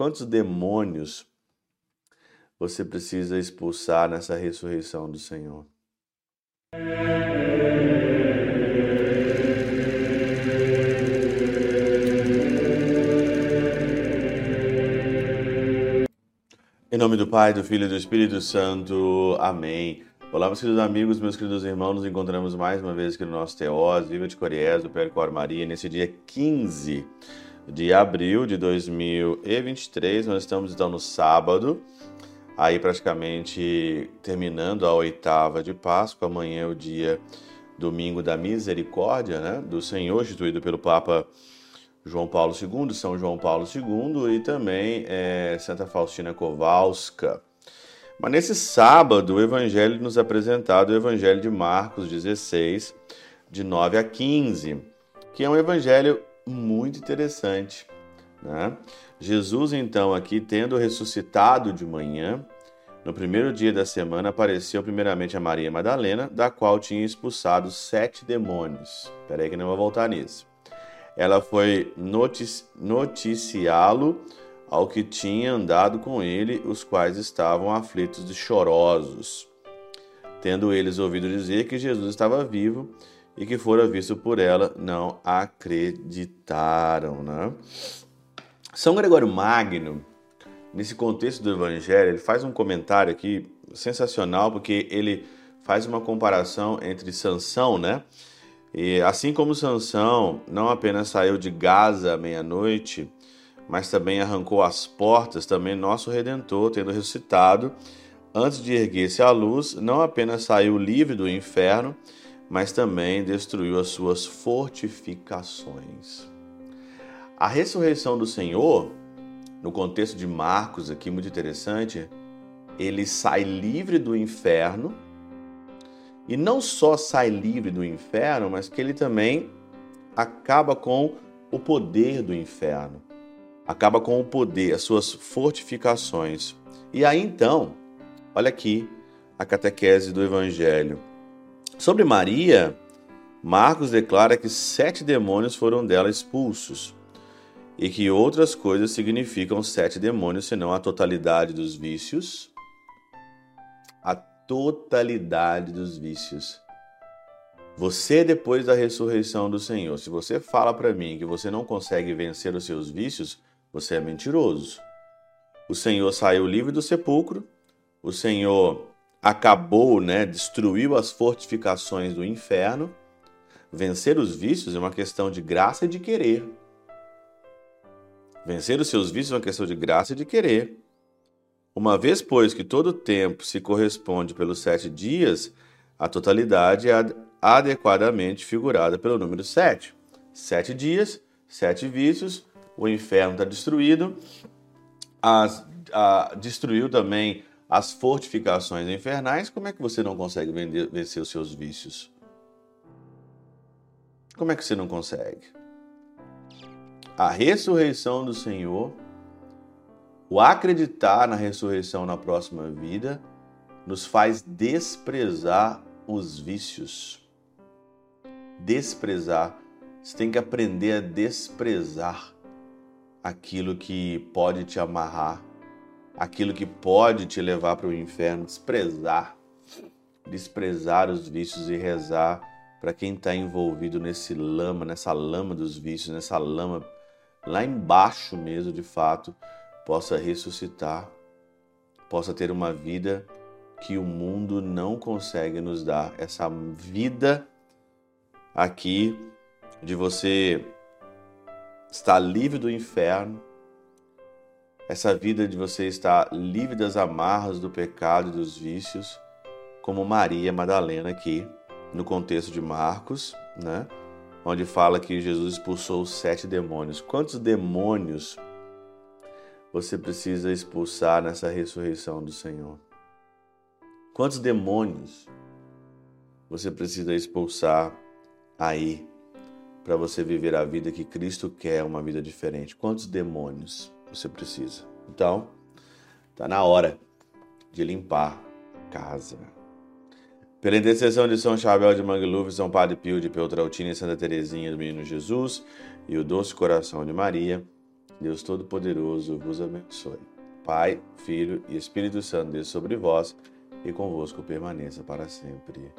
Quantos demônios você precisa expulsar nessa ressurreição do Senhor? Em nome do Pai, do Filho e do Espírito Santo. Amém. Olá, meus queridos amigos, meus queridos irmãos, nos encontramos mais uma vez aqui no nosso Teós, Viva de Coriés, do Percor Maria, nesse dia 15 de abril de 2023. Nós estamos então no sábado, aí praticamente terminando a oitava de Páscoa. Amanhã é o dia domingo da misericórdia, né, do Senhor, instituído pelo Papa João Paulo II, São João Paulo II e também é, Santa Faustina Kowalska. Mas nesse sábado, o Evangelho nos apresentado, o Evangelho de Marcos 16, de 9 a 15, que é um evangelho muito interessante. Né? Jesus, então, aqui tendo ressuscitado de manhã, no primeiro dia da semana, apareceu primeiramente a Maria Madalena, da qual tinha expulsado sete demônios. Espera aí que não vou voltar nisso ela foi notici noticiá-lo ao que tinha andado com ele, os quais estavam aflitos e chorosos, tendo eles ouvido dizer que Jesus estava vivo e que fora visto por ela, não acreditaram. Né? São Gregório Magno, nesse contexto do Evangelho, ele faz um comentário aqui sensacional, porque ele faz uma comparação entre Sansão, né? E assim como Sansão não apenas saiu de Gaza à meia-noite, mas também arrancou as portas, também nosso Redentor, tendo ressuscitado, antes de erguer-se à luz, não apenas saiu livre do inferno, mas também destruiu as suas fortificações. A ressurreição do Senhor, no contexto de Marcos, aqui muito interessante, ele sai livre do inferno e não só sai livre do inferno, mas que ele também acaba com o poder do inferno, acaba com o poder, as suas fortificações. E aí então, olha aqui a catequese do Evangelho. Sobre Maria, Marcos declara que sete demônios foram dela expulsos e que outras coisas significam sete demônios, senão a totalidade dos vícios, a totalidade dos vícios. Você, depois da ressurreição do Senhor, se você fala para mim que você não consegue vencer os seus vícios, você é mentiroso. O Senhor saiu livre do sepulcro, o Senhor acabou, né, destruiu as fortificações do inferno. Vencer os vícios é uma questão de graça e de querer. Vencer os seus vícios é uma questão de graça e de querer. Uma vez, pois, que todo tempo se corresponde pelos sete dias, a totalidade é adequadamente figurada pelo número sete. Sete dias, sete vícios, o inferno está destruído, as, a, destruiu também as fortificações infernais. Como é que você não consegue vender, vencer os seus vícios? Como é que você não consegue? A ressurreição do Senhor o acreditar na ressurreição na próxima vida nos faz desprezar os vícios. Desprezar. Você tem que aprender a desprezar aquilo que pode te amarrar, aquilo que pode te levar para o inferno. Desprezar. Desprezar os vícios e rezar para quem está envolvido nesse lama, nessa lama dos vícios, nessa lama lá embaixo mesmo, de fato possa ressuscitar, possa ter uma vida que o mundo não consegue nos dar. Essa vida aqui de você estar livre do inferno, essa vida de você estar livre das amarras do pecado e dos vícios, como Maria Madalena aqui no contexto de Marcos, né? Onde fala que Jesus expulsou os sete demônios. Quantos demônios você precisa expulsar nessa ressurreição do Senhor? Quantos demônios você precisa expulsar aí para você viver a vida que Cristo quer, uma vida diferente? Quantos demônios você precisa? Então, está na hora de limpar casa. Pela intercessão de São Chabel de Mangluf, São Padre Pio de Peltrautina e Santa Teresinha do Menino Jesus e o doce coração de Maria, Deus Todo-Poderoso vos abençoe. Pai, Filho e Espírito Santo, Deus sobre vós e convosco permaneça para sempre.